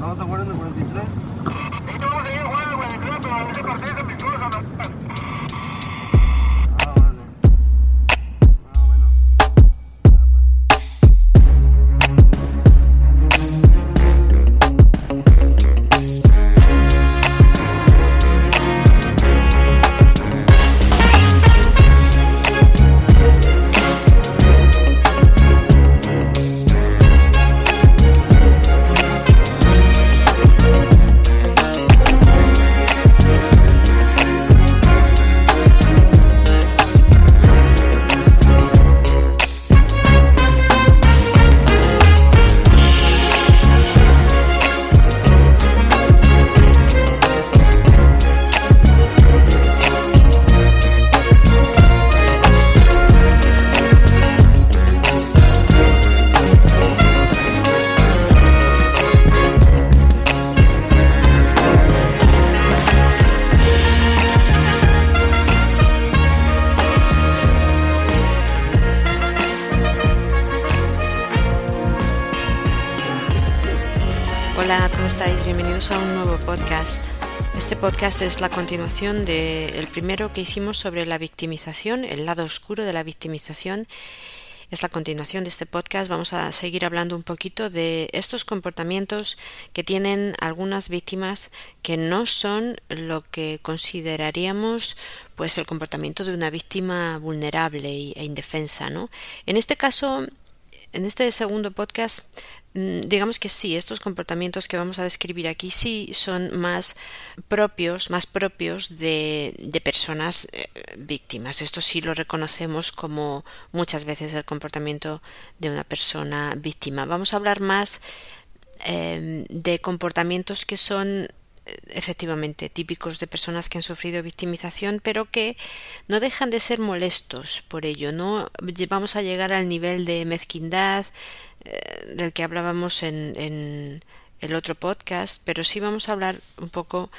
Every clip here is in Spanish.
Vamos a jugar en el 43. A un nuevo podcast. Este podcast es la continuación del primero que hicimos sobre la victimización, el lado oscuro de la victimización. Es la continuación de este podcast. Vamos a seguir hablando un poquito de estos comportamientos que tienen algunas víctimas que no son lo que consideraríamos pues el comportamiento de una víctima vulnerable e indefensa, ¿no? En este caso, en este segundo podcast mm, digamos que sí, estos comportamientos que vamos a describir aquí sí son más propios, más propios de, de personas eh, víctimas. Esto sí lo reconocemos como muchas veces el comportamiento de una persona víctima. Vamos a hablar más eh, de comportamientos que son efectivamente típicos de personas que han sufrido victimización, pero que no dejan de ser molestos por ello. No vamos a llegar al nivel de mezquindad eh, del que hablábamos en, en el otro podcast, pero sí vamos a hablar un poco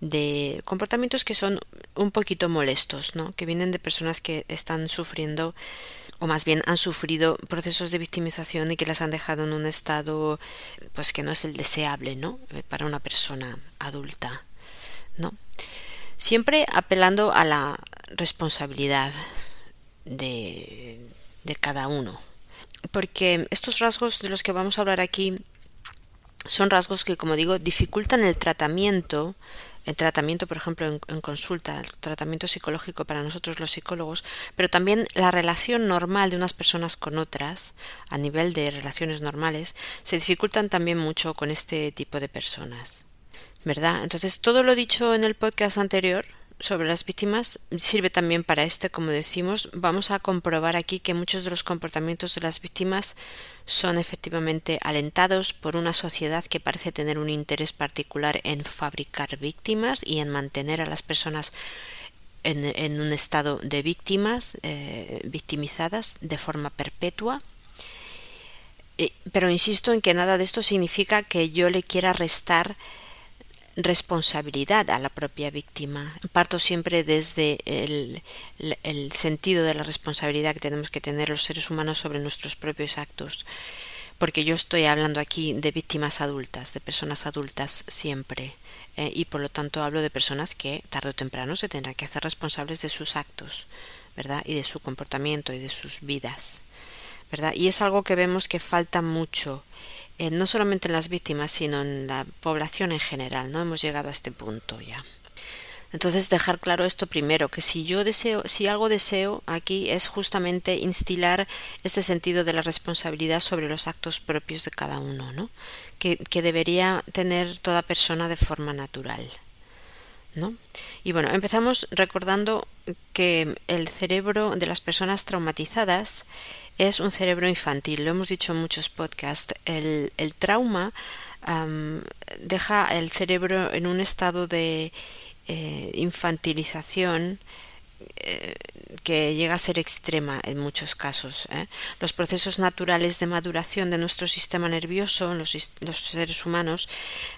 de comportamientos que son un poquito molestos, ¿no? que vienen de personas que están sufriendo o más bien han sufrido procesos de victimización y que las han dejado en un estado pues que no es el deseable, ¿no? para una persona adulta, ¿no? Siempre apelando a la responsabilidad de, de cada uno. Porque estos rasgos de los que vamos a hablar aquí son rasgos que, como digo, dificultan el tratamiento el tratamiento, por ejemplo, en, consulta, el tratamiento psicológico para nosotros los psicólogos, pero también la relación normal de unas personas con otras, a nivel de relaciones normales, se dificultan también mucho con este tipo de personas. ¿Verdad? Entonces, todo lo dicho en el podcast anterior sobre las víctimas sirve también para este, como decimos. Vamos a comprobar aquí que muchos de los comportamientos de las víctimas son efectivamente alentados por una sociedad que parece tener un interés particular en fabricar víctimas y en mantener a las personas en, un estado de víctimas, eh, victimizadas de forma perpetua. Pero insisto en que nada de esto significa que yo le quiera restar responsabilidad a la propia víctima. Parto siempre desde el, sentido de la responsabilidad que tenemos que tener los seres humanos sobre nuestros propios actos, porque yo estoy hablando aquí de víctimas adultas, de personas adultas siempre, eh, y por lo tanto hablo de personas que tarde o temprano se tendrán que hacer responsables de sus actos, ¿verdad? Y de su comportamiento y de sus vidas, ¿verdad? Y es algo que vemos que falta mucho eh, no solamente en las víctimas, sino en la población en general. No hemos llegado a este punto ya. Entonces dejar claro esto primero, que si yo deseo, si algo deseo aquí es justamente instilar este sentido de la responsabilidad sobre los actos propios de cada uno, ¿no? Que, que debería tener toda persona de forma natural. Y bueno, empezamos recordando que el cerebro de las personas traumatizadas es un cerebro infantil. Lo hemos dicho en muchos podcasts. El, el trauma um, deja el cerebro en un estado de eh, infantilización que llega a ser extrema en muchos casos. ¿eh? Los procesos naturales de maduración de nuestro sistema nervioso en los, los, seres humanos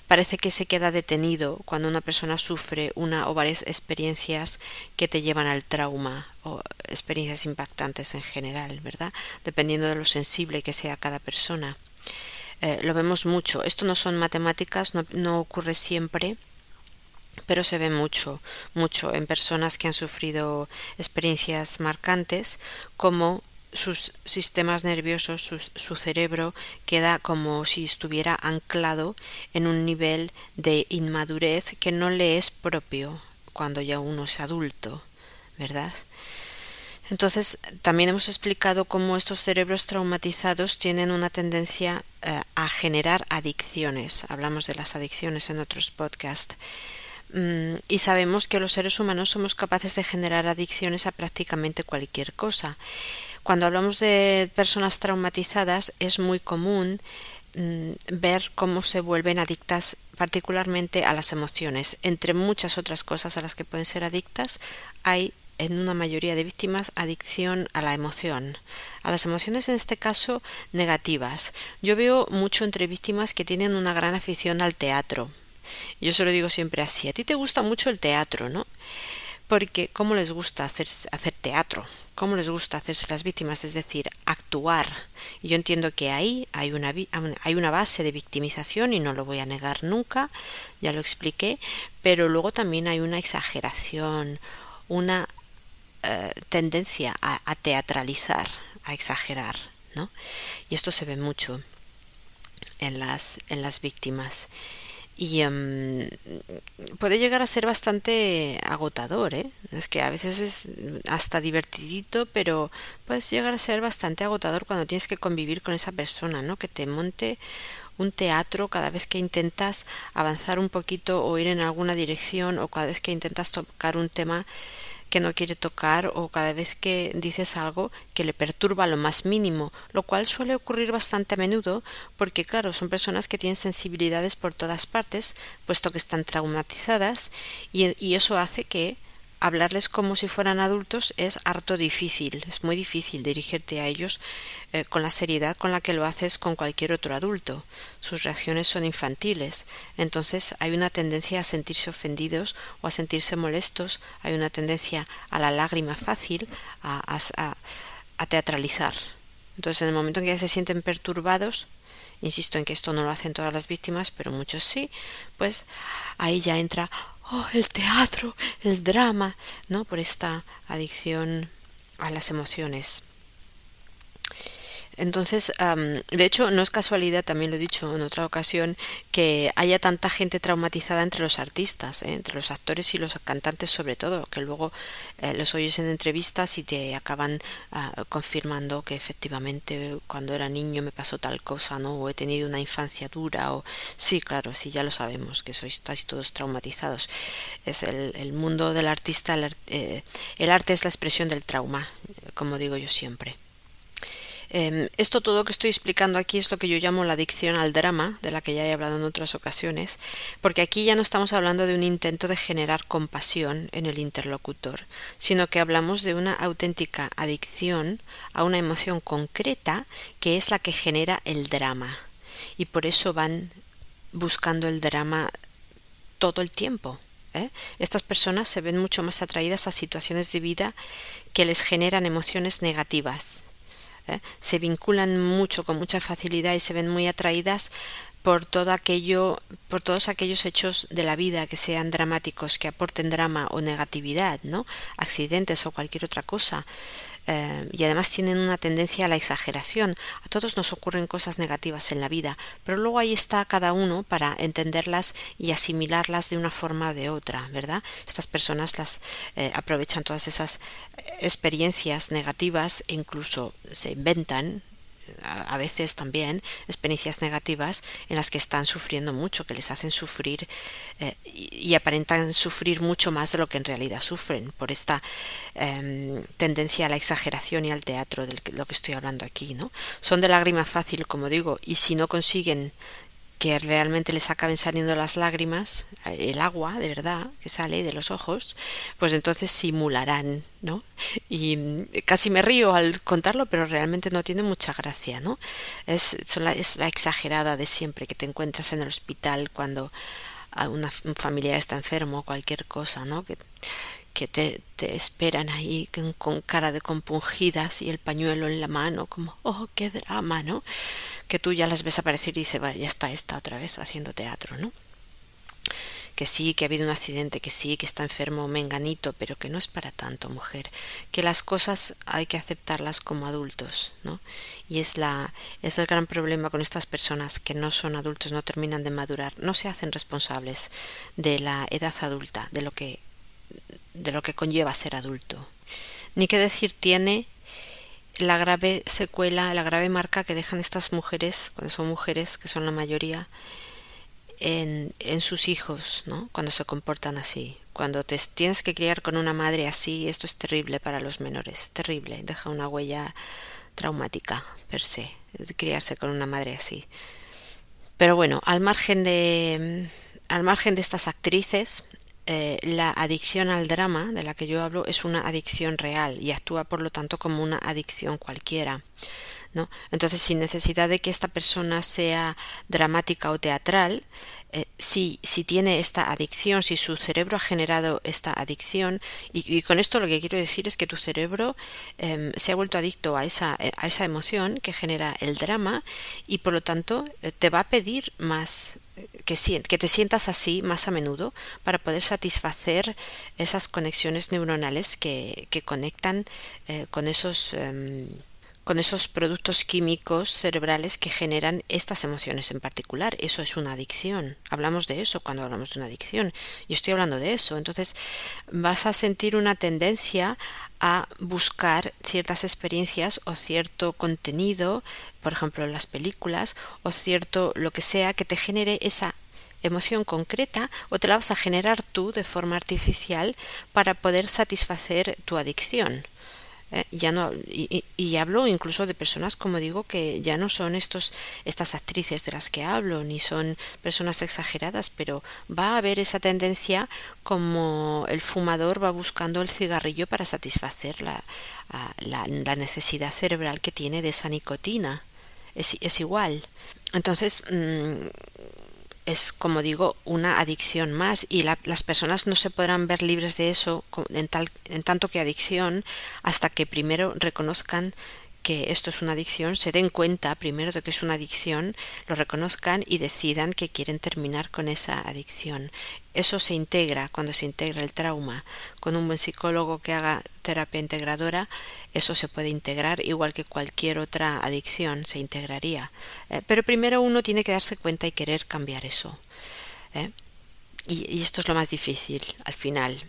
parece que se queda detenido cuando una persona sufre una o varias experiencias que te llevan al trauma o experiencias impactantes en general, ¿verdad? Dependiendo de lo sensible que sea cada persona. Eh, lo vemos mucho. Esto no son matemáticas, no, no ocurre siempre pero se ve mucho, mucho en personas que han sufrido experiencias marcantes, como sus sistemas nerviosos, su, cerebro queda como si estuviera anclado en un nivel de inmadurez que no le es propio cuando ya uno es adulto, ¿verdad? Entonces, también hemos explicado cómo estos cerebros traumatizados tienen una tendencia eh, a generar adicciones. Hablamos de las adicciones en otros podcasts. Mm, y sabemos que los seres humanos somos capaces de generar adicciones a prácticamente cualquier cosa. Cuando hablamos de personas traumatizadas es muy común mm, ver cómo se vuelven adictas particularmente a las emociones. Entre muchas otras cosas a las que pueden ser adictas, hay en una mayoría de víctimas adicción a la emoción, a las emociones en este caso negativas. Yo veo mucho entre víctimas que tienen una gran afición al teatro, yo se lo digo siempre así. A ti te gusta mucho el teatro, ¿no? Porque ¿cómo les gusta hacer, hacer teatro? ¿Cómo les gusta hacerse las víctimas? Es decir, actuar. Yo entiendo que ahí hay una, hay una base de victimización y no lo voy a negar nunca, ya lo expliqué, pero luego también hay una exageración, una eh, tendencia a, a teatralizar, a exagerar, ¿no? Y esto se ve mucho en las, en las víctimas y um, puede llegar a ser bastante agotador, ¿eh? Es que a veces es hasta divertidito, pero puede llegar a ser bastante agotador cuando tienes que convivir con esa persona, ¿no? Que te monte un teatro cada vez que intentas avanzar un poquito o ir en alguna dirección o cada vez que intentas tocar un tema que no quiere tocar o cada vez que dices algo que le perturba lo más mínimo, lo cual suele ocurrir bastante a menudo porque claro, son personas que tienen sensibilidades por todas partes, puesto que están traumatizadas y, eso hace que hablarles como si fueran adultos es harto difícil, es muy difícil dirigirte a ellos eh, con la seriedad con la que lo haces con cualquier otro adulto. Sus reacciones son infantiles, entonces hay una tendencia a sentirse ofendidos o a sentirse molestos, hay una tendencia a la lágrima fácil, a, a, teatralizar. Entonces en el momento en que ya se sienten perturbados, insisto en que esto no lo hacen todas las víctimas, pero muchos sí, pues ahí ya entra oh, el teatro, el drama, ¿no? Por esta adicción a las emociones. Entonces, de hecho, no es casualidad, también lo he dicho en otra ocasión, que haya tanta gente traumatizada entre los artistas, ¿eh? entre los actores y los cantantes sobre todo, que luego eh, los oyes en entrevistas y te acaban ah, confirmando que efectivamente cuando era niño me pasó tal cosa, ¿no? O he tenido una infancia dura, o sí, claro, sí, ya lo sabemos, que sois estáis todos traumatizados. Es el, mundo del artista, eh, el arte es la expresión del trauma, como digo yo siempre. Em, esto todo que estoy explicando aquí es lo que yo llamo la adicción al drama, de la que ya he hablado en otras ocasiones, porque aquí ya no estamos hablando de un intento de generar compasión en el interlocutor, sino que hablamos de una auténtica adicción a una emoción concreta que es la que genera el drama. Y por eso van buscando el drama todo el tiempo. ¿eh? Estas personas se ven mucho más atraídas a situaciones de vida que les generan emociones negativas ¿eh? se vinculan mucho con mucha facilidad y se ven muy atraídas por todo aquello, por todos aquellos hechos de la vida que sean dramáticos, que aporten drama o negatividad, ¿no? accidentes o cualquier otra cosa. Eh, y además tienen una tendencia a la exageración. A todos nos ocurren cosas negativas en la vida, pero luego ahí está cada uno para entenderlas y asimilarlas de una forma o de otra, ¿verdad? Estas personas las eh, aprovechan todas esas experiencias negativas e incluso se inventan a veces también experiencias negativas en las que están sufriendo mucho, que les hacen sufrir eh, y, aparentan sufrir mucho más de lo que en realidad sufren por esta em, tendencia a la exageración y al teatro de lo que estoy hablando aquí, ¿no? Son de lágrima fácil, como digo, y si no consiguen que realmente les acaben saliendo las lágrimas, el agua de verdad que sale de los ojos, pues entonces simularán, ¿no? Y casi me río al contarlo, pero realmente no tiene mucha gracia, ¿no? Es, la, es la exagerada de siempre que te encuentras en el hospital cuando una, un familiar está enfermo o cualquier cosa, ¿no? Que, que te, te, esperan ahí con, cara de compungidas y el pañuelo en la mano, como, oh, qué drama, ¿no? que tú ya las ves aparecer y dices, ya está esta otra vez haciendo teatro, ¿no? que sí, que ha habido un accidente, que sí, que está enfermo menganito, pero que no es para tanto, mujer, que las cosas hay que aceptarlas como adultos, ¿no? Y es la es el gran problema con estas personas que no son adultos, no terminan de madurar, no se hacen responsables de la edad adulta, de lo que de lo que conlleva ser adulto. Ni qué decir tiene la grave secuela, la grave marca que dejan estas mujeres, cuando son mujeres, que son la mayoría, en, en sus hijos, ¿no? Cuando se comportan así. Cuando te tienes que criar con una madre así, esto es terrible para los menores, terrible, deja una huella traumática per se, criarse con una madre así. Pero bueno, al margen de al margen de estas actrices, eh, la adicción al drama de la que yo hablo es una adicción real y actúa por lo tanto como una adicción cualquiera. ¿no? Entonces, sin necesidad de que esta persona sea dramática o teatral, eh, si, tiene esta adicción, si su cerebro ha generado esta adicción, y, con esto lo que quiero decir es que tu cerebro eh, se ha vuelto adicto a esa, a esa emoción que genera el drama y por lo tanto eh, te va a pedir más que, que, te sientas así más a menudo para poder satisfacer esas conexiones neuronales que, que conectan eh, con esos eh, con esos productos químicos cerebrales que generan estas emociones en particular. Eso es una adicción. Hablamos de eso cuando hablamos de una adicción. Yo estoy hablando de eso. Entonces vas a sentir una tendencia a buscar ciertas experiencias o cierto contenido, por ejemplo en las películas, o cierto lo que sea que te genere esa emoción concreta o te la vas a generar tú de forma artificial para poder satisfacer tu adicción. Eh, ya no y, y, hablo incluso de personas como digo que ya no son estos estas actrices de las que hablo ni son personas exageradas pero va a haber esa tendencia como el fumador va buscando el cigarrillo para satisfacer la, la, necesidad cerebral que tiene de esa nicotina. Es, es igual. Entonces mmm, es, como digo, una adicción más y la, las personas no se podrán ver libres de eso en, tal, en tanto que adicción hasta que primero reconozcan que esto es una adicción, se den cuenta primero de que es una adicción, lo reconozcan y decidan que quieren terminar con esa adicción. Eso se integra cuando se integra el trauma. Con un buen psicólogo que haga terapia integradora, eso se puede integrar igual que cualquier otra adicción se integraría. Eh, pero primero uno tiene que darse cuenta y querer cambiar eso. ¿eh? Y, y esto es lo más difícil al final.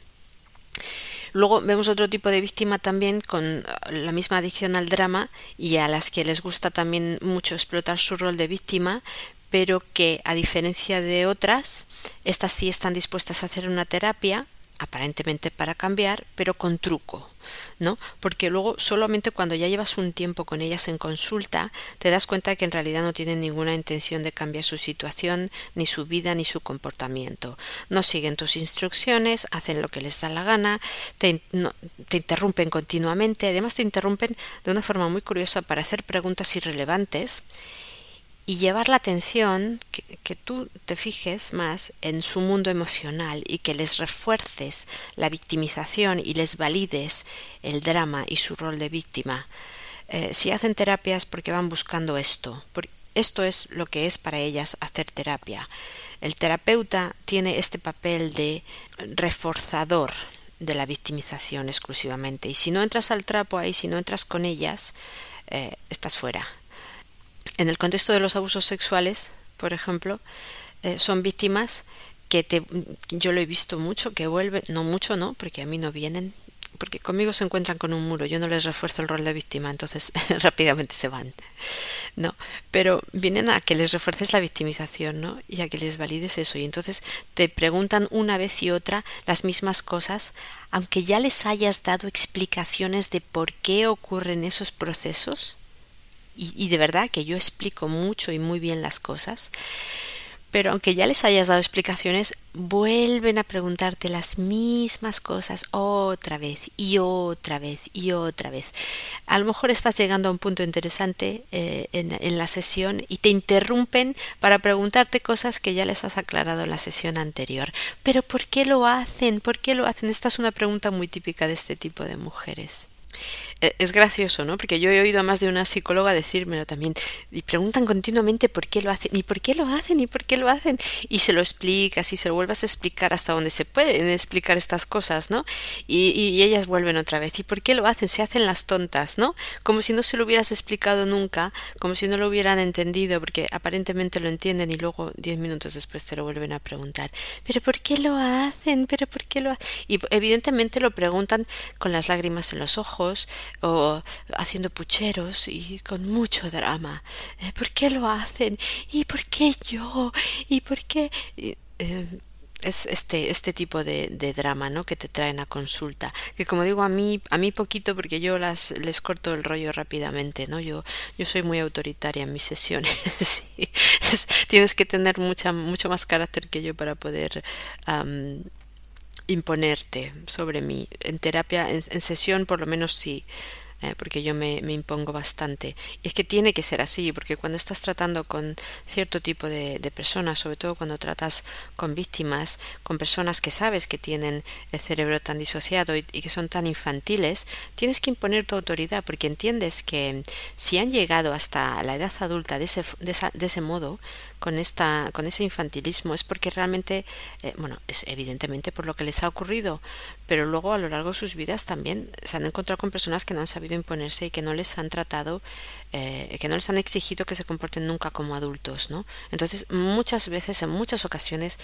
Luego vemos otro tipo de víctima también con la misma adicción al drama y a las que les gusta también mucho explotar su rol de víctima, pero que a diferencia de otras, estas sí están dispuestas a hacer una terapia aparentemente para cambiar, pero con truco, ¿no? Porque luego solamente cuando ya llevas un tiempo con ellas en consulta, te das cuenta que en realidad no tienen ninguna intención de cambiar su situación, ni su vida, ni su comportamiento. No siguen tus instrucciones, hacen lo que les da la gana, te, no, te interrumpen continuamente, además te interrumpen de una forma muy curiosa para hacer preguntas irrelevantes y llevar la atención, que, tú te fijes más en su mundo emocional y que les refuerces la victimización y les valides el drama y su rol de víctima. Eh, si hacen terapias porque van buscando esto, esto es lo que es para ellas hacer terapia. El terapeuta tiene este papel de reforzador de la victimización exclusivamente y si no entras al trapo ahí, si no entras con ellas, eh, estás fuera en el contexto de los abusos sexuales, por ejemplo, eh, son víctimas que te, yo lo he visto mucho, que vuelven, no mucho, no, porque a mí no vienen, porque conmigo se encuentran con un muro, yo no les refuerzo el rol de víctima, entonces rápidamente se van. No, pero vienen a que les refuerces la victimización, ¿no? Y a que les valides eso. Y entonces te preguntan una vez y otra las mismas cosas, aunque ya les hayas dado explicaciones de por qué ocurren esos procesos y, de verdad que yo explico mucho y muy bien las cosas, pero aunque ya les hayas dado explicaciones, vuelven a preguntarte las mismas cosas otra vez y otra vez y otra vez. A lo mejor estás llegando a un punto interesante eh, en, en, la sesión y te interrumpen para preguntarte cosas que ya les has aclarado en la sesión anterior. Pero ¿por qué lo hacen? ¿Por qué lo hacen? Esta es una pregunta muy típica de este tipo de mujeres. E, es gracioso, ¿no? Porque yo he oído a más de una psicóloga decírmelo también. Y preguntan continuamente por qué lo hacen, y por qué lo hacen, y por qué lo hacen. Y se lo explicas y se lo vuelvas a explicar hasta donde se pueden explicar estas cosas, ¿no? Y, y, ellas vuelven otra vez. ¿Y por qué lo hacen? Se hacen las tontas, ¿no? Como si no se lo hubieras explicado nunca, como si no lo hubieran entendido, porque aparentemente lo entienden y luego diez minutos después te lo vuelven a preguntar. ¿Pero por qué lo hacen? ¿Pero por qué lo hacen? Y evidentemente lo preguntan con las lágrimas en los ojos o haciendo pucheros y con mucho drama. Eh, ¿Por qué lo hacen? ¿Y por qué yo? ¿Y por qué? Eh, es este este tipo de, drama no que te traen a consulta que como digo a mí a mí poquito porque yo las les corto el rollo rápidamente no yo yo soy muy autoritaria en mis sesiones tienes que tener mucha mucho más carácter que yo para poder imponerte sobre mí. En terapia, en, sesión por lo menos sí. Eh, porque yo me, me, impongo bastante. Y es que tiene que ser así, porque cuando estás tratando con cierto tipo de, de, personas, sobre todo cuando tratas con víctimas, con personas que sabes que tienen el cerebro tan disociado y, y que son tan infantiles, tienes que imponer tu autoridad, porque entiendes que si han llegado hasta la edad adulta de ese, de esa, de ese modo, con esta con ese infantilismo es porque realmente eh, bueno es evidentemente por lo que les ha ocurrido pero luego a lo largo de sus vidas también se han encontrado con personas que no han sabido imponerse y que no les han tratado eh, que no les han exigido que se comporten nunca como adultos no entonces muchas veces en muchas ocasiones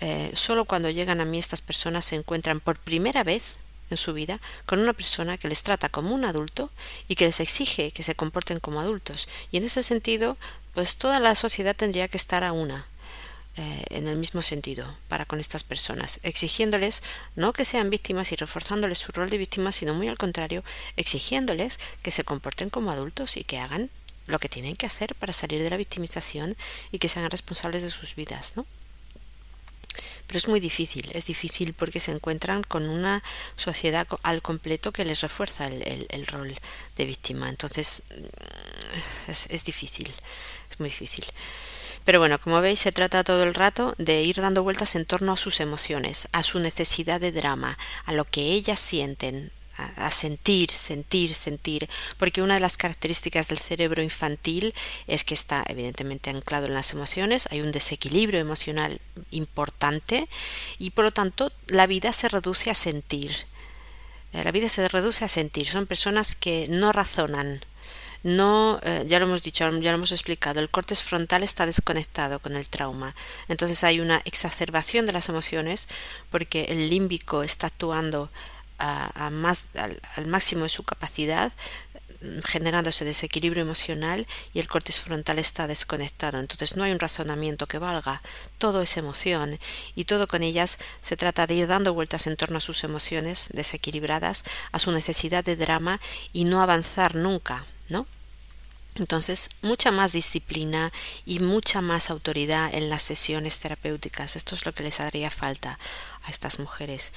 eh, solo cuando llegan a mí estas personas se encuentran por primera vez en su vida con una persona que les trata como un adulto y que les exige que se comporten como adultos. Y en ese sentido, pues toda la sociedad tendría que estar a una. Eh, en el mismo sentido para con estas personas, exigiéndoles no que sean víctimas y reforzándoles su rol de víctimas, sino muy al contrario, exigiéndoles que se comporten como adultos y que hagan lo que tienen que hacer para salir de la victimización y que sean responsables de sus vidas, ¿no? Pero es muy difícil, es difícil porque se encuentran con una sociedad al completo que les refuerza el, el, rol de víctima. Entonces mm, es, es difícil, es muy difícil. Pero bueno, como veis, se trata todo el rato de ir dando vueltas en torno a sus emociones, a su necesidad de drama, a lo que ellas sienten, a, sentir, sentir, sentir, porque una de las características del cerebro infantil es que está evidentemente anclado en las emociones, hay un desequilibrio emocional importante y por lo tanto la vida se reduce a sentir. La vida se reduce a sentir, son personas que no razonan, no, eh, ya lo hemos dicho, ya lo hemos explicado, el cortes frontal está desconectado con el trauma. Entonces hay una exacerbación de las emociones porque el límbico está actuando a, más, al, máximo de su capacidad generando ese desequilibrio emocional y el cortes frontal está desconectado. Entonces no hay un razonamiento que valga. Todo es emoción y todo con ellas se trata de ir dando vueltas en torno a sus emociones desequilibradas, a su necesidad de drama y no avanzar nunca, ¿no? Entonces, mucha más disciplina y mucha más autoridad en las sesiones terapéuticas. Esto es lo que les haría falta a estas mujeres.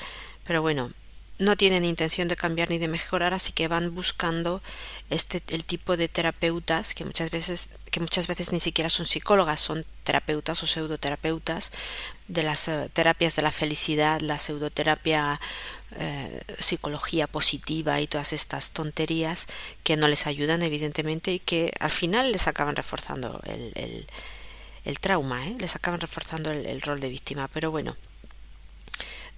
Pero bueno, no tienen intención de cambiar ni de mejorar, así que van buscando este el tipo de terapeutas que muchas veces que muchas veces ni siquiera son psicólogas, son terapeutas o pseudoterapeutas de las uh, terapias de la felicidad, la pseudoterapia eh, psicología positiva y todas estas tonterías que no les ayudan evidentemente y que al final les acaban reforzando el, el, el trauma, ¿eh? les acaban reforzando el rol de víctima. Pero bueno,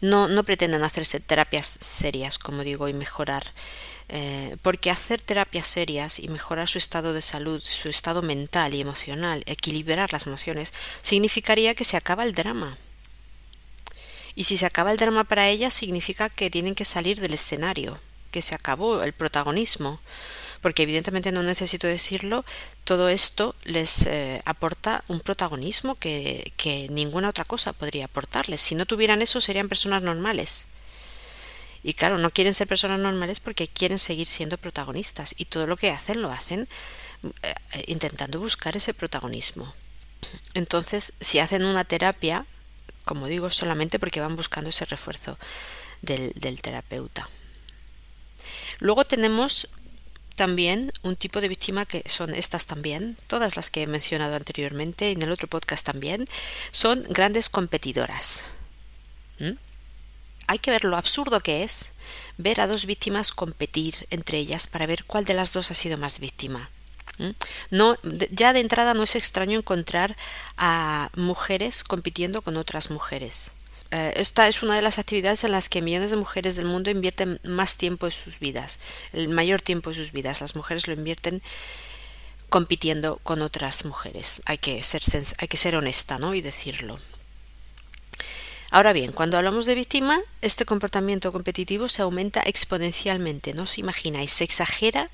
no, no pretenden hacerse terapias serias, como digo, y mejorar. Eh, porque hacer terapias serias y mejorar su estado de salud, su estado mental y emocional, equilibrar las emociones, significaría que se acaba el drama. Y si se acaba el drama para ellas, significa que tienen que salir del escenario, que se acabó el protagonismo porque evidentemente no necesito decirlo, todo esto les eh, aporta un protagonismo que, ninguna otra cosa podría aportarles. Si no tuvieran eso, serían personas normales. Y claro, no quieren ser personas normales porque quieren seguir siendo protagonistas y todo lo que hacen lo hacen eh, intentando buscar ese protagonismo. Entonces, si hacen una terapia, como digo, solamente porque van buscando ese refuerzo del terapeuta. Luego tenemos también un tipo de víctima que son estas también, todas las que he mencionado anteriormente en el otro podcast también, son grandes competidoras. ¿Mm? Hay que ver lo absurdo que es ver a dos víctimas competir entre ellas para ver cuál de las dos ha sido más víctima. ¿Mm? No, ya de entrada no es extraño encontrar a mujeres compitiendo con otras mujeres. Eh, esta es una de las actividades en las que millones de mujeres del mundo invierten más tiempo en sus vidas, el mayor tiempo en sus vidas. Las mujeres lo invierten compitiendo con otras mujeres. Hay que ser, hay que ser honesta ¿no? y decirlo. Ahora bien, cuando hablamos de víctima, este comportamiento competitivo se aumenta exponencialmente, no os imagináis, se exagera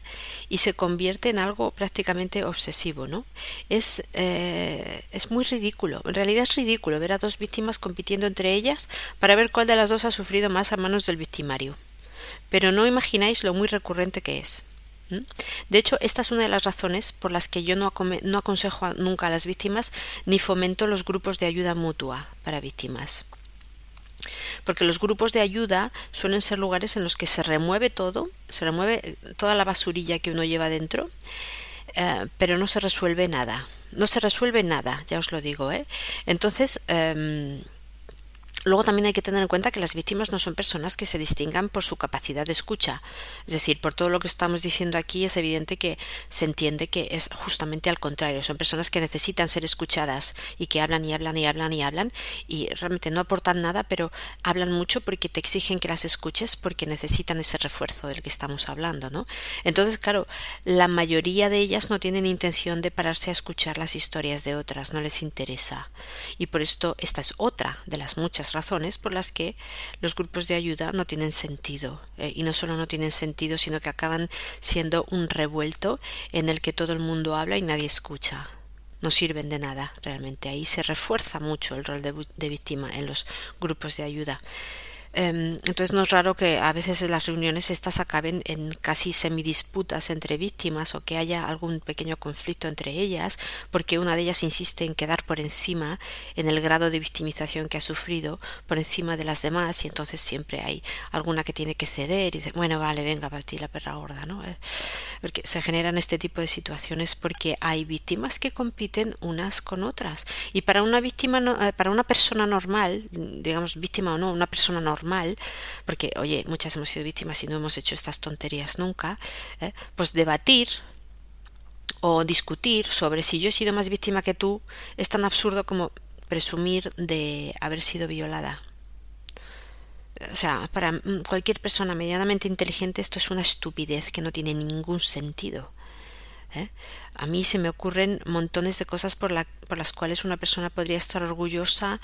y se convierte en algo prácticamente obsesivo, ¿no? Es, eh, es muy ridículo, en realidad es ridículo ver a dos víctimas compitiendo entre ellas para ver cuál de las dos ha sufrido más a manos del victimario. Pero no imagináis lo muy recurrente que es. De hecho, esta es una de las razones por las que yo no, no aconsejo nunca a las víctimas ni fomento los grupos de ayuda mutua para víctimas porque los grupos de ayuda suelen ser lugares en los que se remueve todo, se remueve toda la basurilla que uno lleva dentro, eh, pero no se resuelve nada. No se resuelve nada, ya os lo digo, ¿eh? Entonces, em, Luego también hay que tener en cuenta que las víctimas no son personas que se distingan por su capacidad de escucha. Es decir, por todo lo que estamos diciendo aquí es evidente que se entiende que es justamente al contrario. Son personas que necesitan ser escuchadas y que hablan y hablan y hablan y hablan y realmente no aportan nada, pero hablan mucho porque te exigen que las escuches porque necesitan ese refuerzo del que estamos hablando, ¿no? Entonces, claro, la mayoría de ellas no tienen intención de pararse a escuchar las historias de otras, no les interesa. Y por esto esta es otra de las muchas razones por las que los grupos de ayuda no tienen sentido. Eh, y no solo no tienen sentido, sino que acaban siendo un revuelto en el que todo el mundo habla y nadie escucha. No sirven de nada realmente. Ahí se refuerza mucho el rol de víctima en los grupos de ayuda. Em, entonces no es raro que a veces las reuniones estas acaben en casi semidisputas entre víctimas o que haya algún pequeño conflicto entre ellas porque una de ellas insiste en quedar por encima en el grado de victimización que ha sufrido por encima de las demás y entonces siempre hay alguna que tiene que ceder y dice bueno vale venga para ti la perra gorda no eh, porque se generan este tipo de situaciones porque hay víctimas que compiten unas con otras. Y para una víctima eh, para una persona normal digamos víctima o no una persona normal mal porque, oye, muchas hemos sido víctimas y no hemos hecho estas tonterías nunca, ¿eh? pues debatir o discutir sobre si yo he sido más víctima que tú es tan absurdo como presumir de haber sido violada. O sea, para cualquier persona medianamente inteligente esto es una estupidez que no tiene ningún sentido. ¿Eh? A mí se me ocurren montones de cosas por, la, por las cuales una persona podría estar orgullosa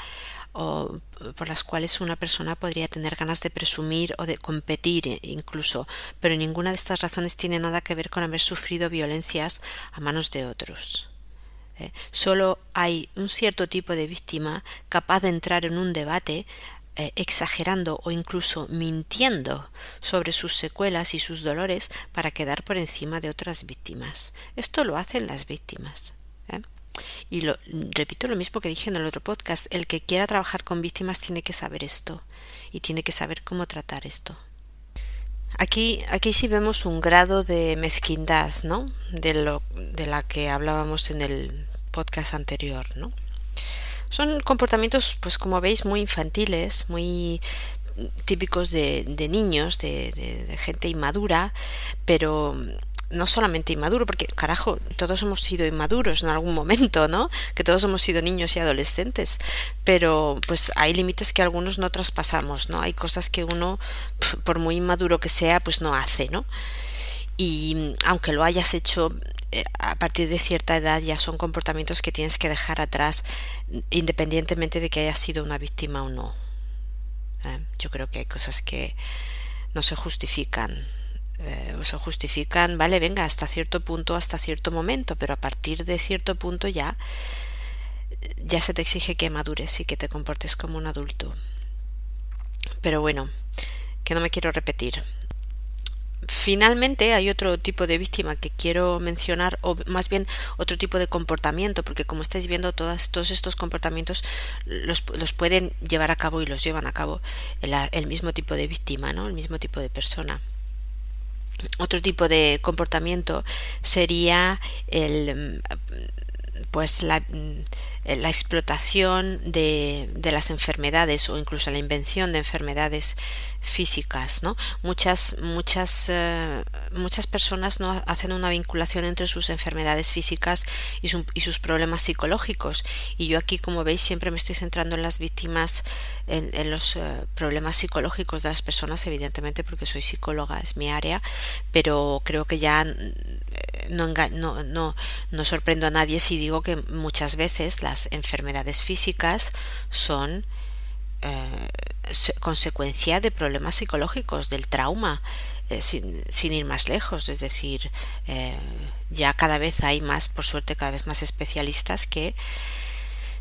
o por las cuales una persona podría tener ganas de presumir o de competir incluso, pero ninguna de estas razones tiene nada que ver con haber sufrido violencias a manos de otros. ¿eh? Solo hay un cierto tipo de víctima capaz de entrar en un debate eh, exagerando o incluso mintiendo sobre sus secuelas y sus dolores para quedar por encima de otras víctimas. Esto lo hacen las víctimas. ¿eh? Y lo, repito lo mismo que dije en el otro podcast, el que quiera trabajar con víctimas tiene que saber esto y tiene que saber cómo tratar esto. Aquí, aquí sí vemos un grado de mezquindad, ¿no? De, lo, de la que hablábamos en el podcast anterior, ¿no? Son comportamientos, pues como veis, muy infantiles, muy típicos de, de niños, de, de, gente inmadura, pero no solamente inmaduro, porque carajo, todos hemos sido inmaduros en algún momento, ¿no? Que todos hemos sido niños y adolescentes, pero pues hay límites que algunos no traspasamos, ¿no? Hay cosas que uno, por muy inmaduro que sea, pues no hace, ¿no? Y aunque lo hayas hecho eh, a partir de cierta edad ya son comportamientos que tienes que dejar atrás independientemente de que hayas sido una víctima o no. ¿eh? Yo creo que hay cosas que no se justifican eh, se justifican, vale, venga, hasta cierto punto, hasta cierto momento, pero a partir de cierto punto ya, ya se te exige que madures y que te comportes como un adulto. Pero bueno, que no me quiero repetir. Finalmente hay otro tipo de víctima que quiero mencionar, o más bien otro tipo de comportamiento, porque como estáis viendo, todos estos comportamientos los, los pueden llevar a cabo y los llevan a cabo el, el mismo tipo de víctima, ¿no? el mismo tipo de persona. Otro tipo de comportamiento sería el pues la, la explotación de, de, las enfermedades o incluso la invención de enfermedades físicas no muchas muchas eh, muchas personas no hacen una vinculación entre sus enfermedades físicas y, su, y, sus problemas psicológicos. Y yo aquí como veis siempre me estoy centrando en las víctimas en, los uh, problemas psicológicos de las personas evidentemente porque soy psicóloga es mi área pero creo que ya no, no, no, no sorprendo a nadie si digo que muchas veces las enfermedades físicas son eh, consecuencia de problemas psicológicos, del trauma, eh, sin, sin, ir más lejos. Es decir, eh, ya cada vez hay más, por suerte, cada vez más especialistas que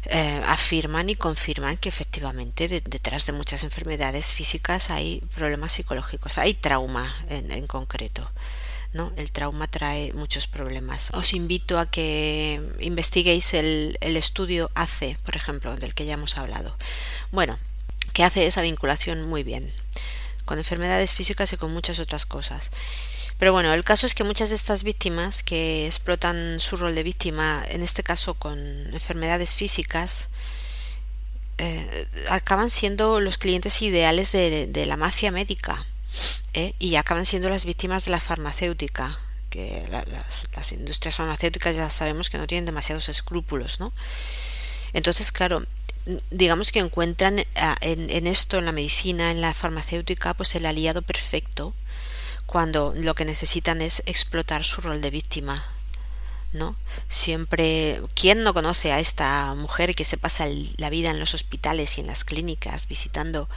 eh, afirman y confirman que efectivamente de, detrás de muchas enfermedades físicas hay problemas psicológicos, hay trauma en, en concreto. ¿No? El trauma trae muchos problemas. Os invito a que investiguéis el, estudio ACE, por ejemplo, del que ya hemos hablado. Bueno, que hace esa vinculación muy bien, con enfermedades físicas y con muchas otras cosas. Pero bueno, el caso es que muchas de estas víctimas que explotan su rol de víctima, en este caso con enfermedades físicas, eh, acaban siendo los clientes ideales de, de la mafia médica ¿eh? y acaban siendo las víctimas de la farmacéutica, que la, las, industrias farmacéuticas ya sabemos que no tienen demasiados escrúpulos, ¿no? Entonces, claro, digamos que encuentran en, en esto, en la medicina, en la farmacéutica, pues el aliado perfecto cuando lo que necesitan es explotar su rol de víctima, ¿no? Siempre, ¿quién no conoce a esta mujer que se pasa la vida en los hospitales y en las clínicas visitando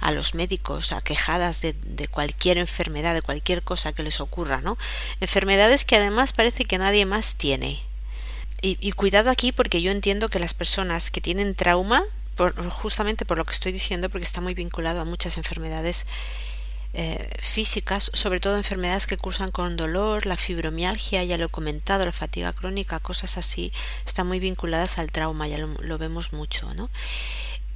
a los médicos aquejadas de, de cualquier enfermedad, de cualquier cosa que les ocurra, ¿no? Enfermedades que además parece que nadie más tiene. Y, cuidado aquí porque yo entiendo que las personas que tienen trauma, por, justamente por lo que estoy diciendo, porque está muy vinculado a muchas enfermedades eh, físicas, sobre todo enfermedades que cursan con dolor, la fibromialgia, ya lo he comentado, la fatiga crónica, cosas así, están muy vinculadas al trauma, ya lo vemos mucho, ¿no?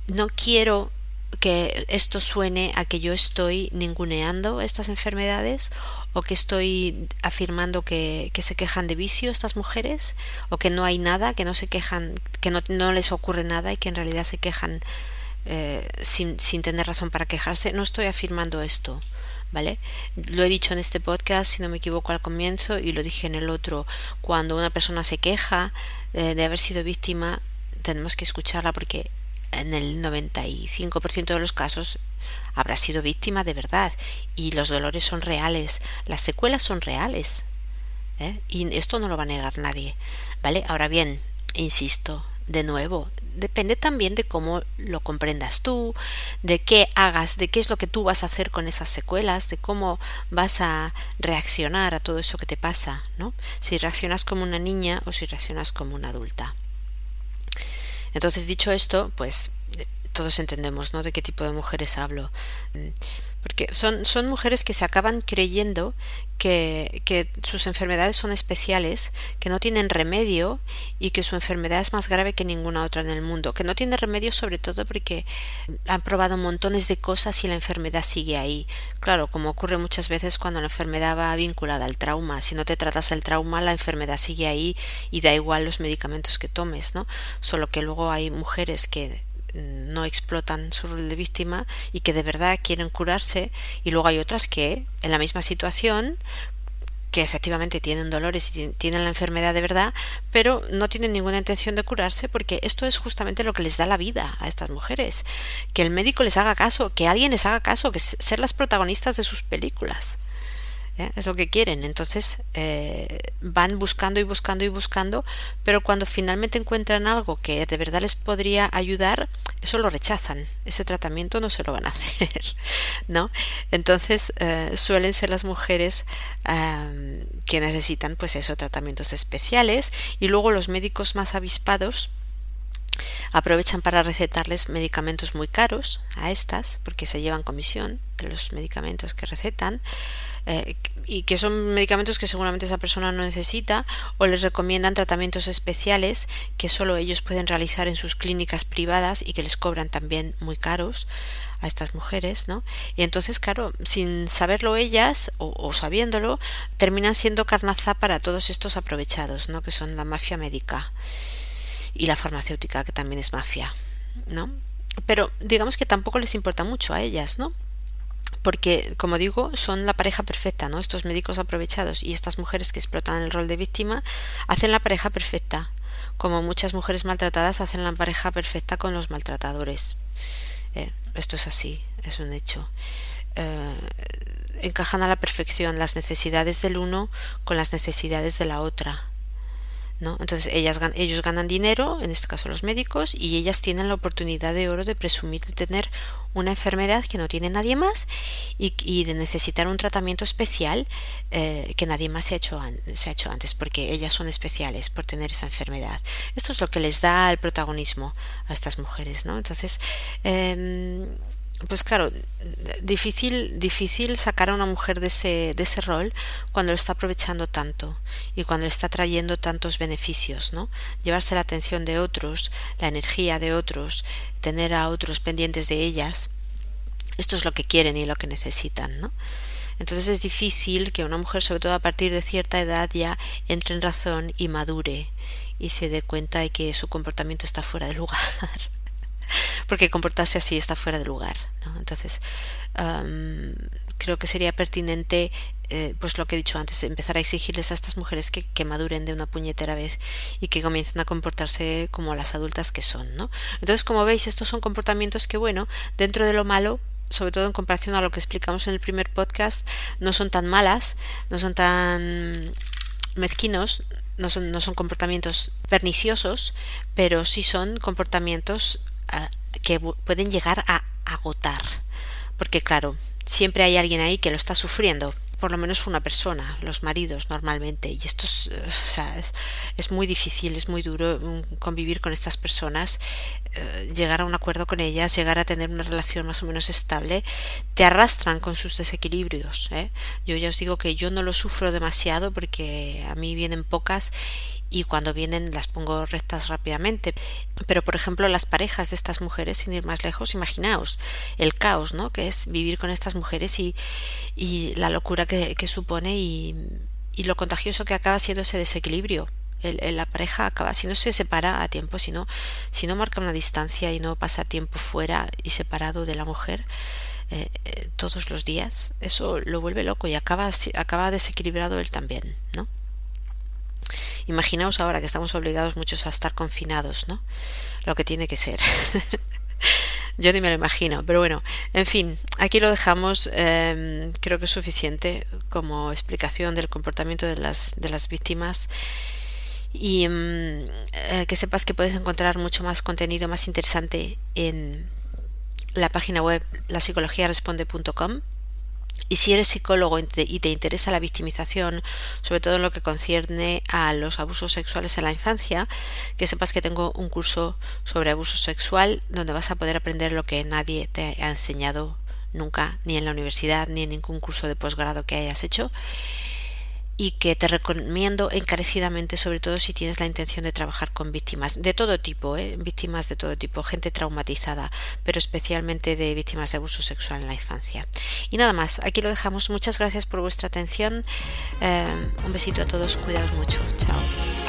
No quiero que esto suene a que yo estoy ninguneando estas enfermedades o que estoy afirmando que, que, se quejan de vicio estas mujeres o que no hay nada, que no se quejan, que no, no les ocurre nada y que en realidad se quejan eh, sin, sin tener razón para quejarse. No estoy afirmando esto. ¿Vale? Lo he dicho en este podcast, si no me equivoco al comienzo, y lo dije en el otro. Cuando una persona se queja eh, de haber sido víctima, tenemos que escucharla porque en el 95% de los casos habrá sido víctima de verdad y los dolores son reales, las secuelas son reales. ¿eh? Y esto no lo va a negar nadie. ¿Vale? Ahora bien, insisto, de nuevo, depende también de cómo lo comprendas tú, de qué hagas, de qué es lo que tú vas a hacer con esas secuelas, de cómo vas a reaccionar a todo eso que te pasa, ¿no? Si reaccionas como una niña o si reaccionas como una adulta. Entonces, dicho esto, pues todos entendemos, ¿no? De qué tipo de mujeres hablo porque son, son mujeres que se acaban creyendo que, que, sus enfermedades son especiales, que no tienen remedio y que su enfermedad es más grave que ninguna otra en el mundo, que no tiene remedio sobre todo porque han probado montones de cosas y la enfermedad sigue ahí. Claro, como ocurre muchas veces cuando la enfermedad va vinculada al trauma, si no te tratas el trauma, la enfermedad sigue ahí y da igual los medicamentos que tomes, ¿no? Solo que luego hay mujeres que no explotan su rol de víctima y que de verdad quieren curarse y luego hay otras que en la misma situación que efectivamente tienen dolores y tienen la enfermedad de verdad, pero no tienen ninguna intención de curarse porque esto es justamente lo que les da la vida a estas mujeres, que el médico les haga caso, que alguien les haga caso, que ser las protagonistas de sus películas. ¿Eh? es lo que quieren. Entonces eh, van buscando y buscando y buscando, pero cuando finalmente encuentran algo que de verdad les podría ayudar, eso lo rechazan. Ese tratamiento no se lo van a hacer, ¿no? Entonces eh, suelen ser las mujeres que necesitan, pues eso, tratamientos especiales y luego los médicos más avispados aprovechan para recetarles medicamentos muy caros a estas, porque se llevan comisión de los medicamentos que recetan, eh, y que son medicamentos que seguramente esa persona no necesita, o les recomiendan tratamientos especiales que solo ellos pueden realizar en sus clínicas privadas y que les cobran también muy caros a estas mujeres, ¿no? Y entonces, claro, sin saberlo ellas o, sabiéndolo, terminan siendo carnaza para todos estos aprovechados, ¿no? Que son la mafia médica y la farmacéutica, que también es mafia, ¿no? Pero digamos que tampoco les importa mucho a ellas, ¿no? Porque, como digo, son la pareja perfecta, ¿no? Estos médicos aprovechados y estas mujeres que explotan el rol de víctima hacen la pareja perfecta, como muchas mujeres maltratadas hacen la pareja perfecta con los maltratadores. Eh, esto es así, es un hecho. Eh, encajan a la perfección las necesidades del uno con las necesidades de la otra. ¿No? Entonces ellas, ellos ganan dinero, en este caso los médicos, y ellas tienen la oportunidad de oro de presumir de tener una enfermedad que no tiene nadie más y, de necesitar un tratamiento especial eh, que nadie más se ha, hecho, se ha hecho antes, porque ellas son especiales por tener esa enfermedad. Esto es lo que les da el protagonismo a estas mujeres, ¿no? Entonces, eh, pues claro, difícil, difícil sacar a una mujer de ese, de ese rol cuando lo está aprovechando tanto y cuando le está trayendo tantos beneficios, ¿no? Llevarse la atención de otros, la energía de otros, tener a otros pendientes de ellas. Esto es lo que quieren y lo que necesitan, ¿no? Entonces es difícil que una mujer, sobre todo a partir de cierta edad, ya entre en razón y madure y se dé cuenta de que su comportamiento está fuera de lugar porque comportarse así está fuera de lugar. ¿no? Entonces, creo que sería pertinente, eh, pues lo que he dicho antes, empezar a exigirles a estas mujeres que, que, maduren de una puñetera vez y que comiencen a comportarse como las adultas que son. ¿no? Entonces, como veis, estos son comportamientos que, bueno, dentro de lo malo, sobre todo en comparación a lo que explicamos en el primer podcast, no son tan malas, no son tan mezquinos, no son, no son comportamientos perniciosos, pero sí son comportamientos que pueden llegar a agotar. Porque claro, siempre hay alguien ahí que lo está sufriendo, por lo menos una persona, los maridos normalmente. Y esto es, eh, es, muy difícil, es muy duro mm, convivir con estas personas, eh, llegar a un acuerdo con ellas, llegar a tener una relación más o menos estable. Te arrastran con sus desequilibrios. ¿eh? Yo ya os digo que yo no lo sufro demasiado porque a mí vienen pocas y cuando vienen las pongo rectas rápidamente. Pero por ejemplo las parejas de estas mujeres, sin ir más lejos, imaginaos el caos, ¿no? Que es vivir con estas mujeres y, y la locura que, supone y, y, lo contagioso que acaba siendo ese desequilibrio. La pareja acaba, si no se separa a tiempo, si no, si no marca una distancia y no pasa tiempo fuera y separado de la mujer, eh, eh, todos los días, eso lo vuelve loco y acaba, acaba desequilibrado él también, ¿no? Imaginaos ahora que estamos obligados muchos a estar confinados, ¿no? Lo que tiene que ser. Yo ni me lo imagino, pero bueno, en fin, aquí lo dejamos. Em, creo que es suficiente como explicación del comportamiento de las, de las víctimas y em, eh, que sepas que puedes encontrar mucho más contenido más interesante en la página web lapsicologiaresponde.com y si eres psicólogo y te interesa la victimización, sobre todo en lo que concierne a los abusos sexuales en la infancia, que sepas que tengo un curso sobre abuso sexual donde vas a poder aprender lo que nadie te ha enseñado nunca, ni en la universidad, ni en ningún curso de posgrado que hayas hecho y que te recomiendo encarecidamente, sobre todo si tienes la intención de trabajar con víctimas de todo tipo, ¿eh? víctimas de todo tipo, gente traumatizada, pero especialmente de víctimas de abuso sexual en la infancia. Y nada más, aquí lo dejamos. Muchas gracias por vuestra atención. Eh, un besito a todos, cuidaos mucho. Chao.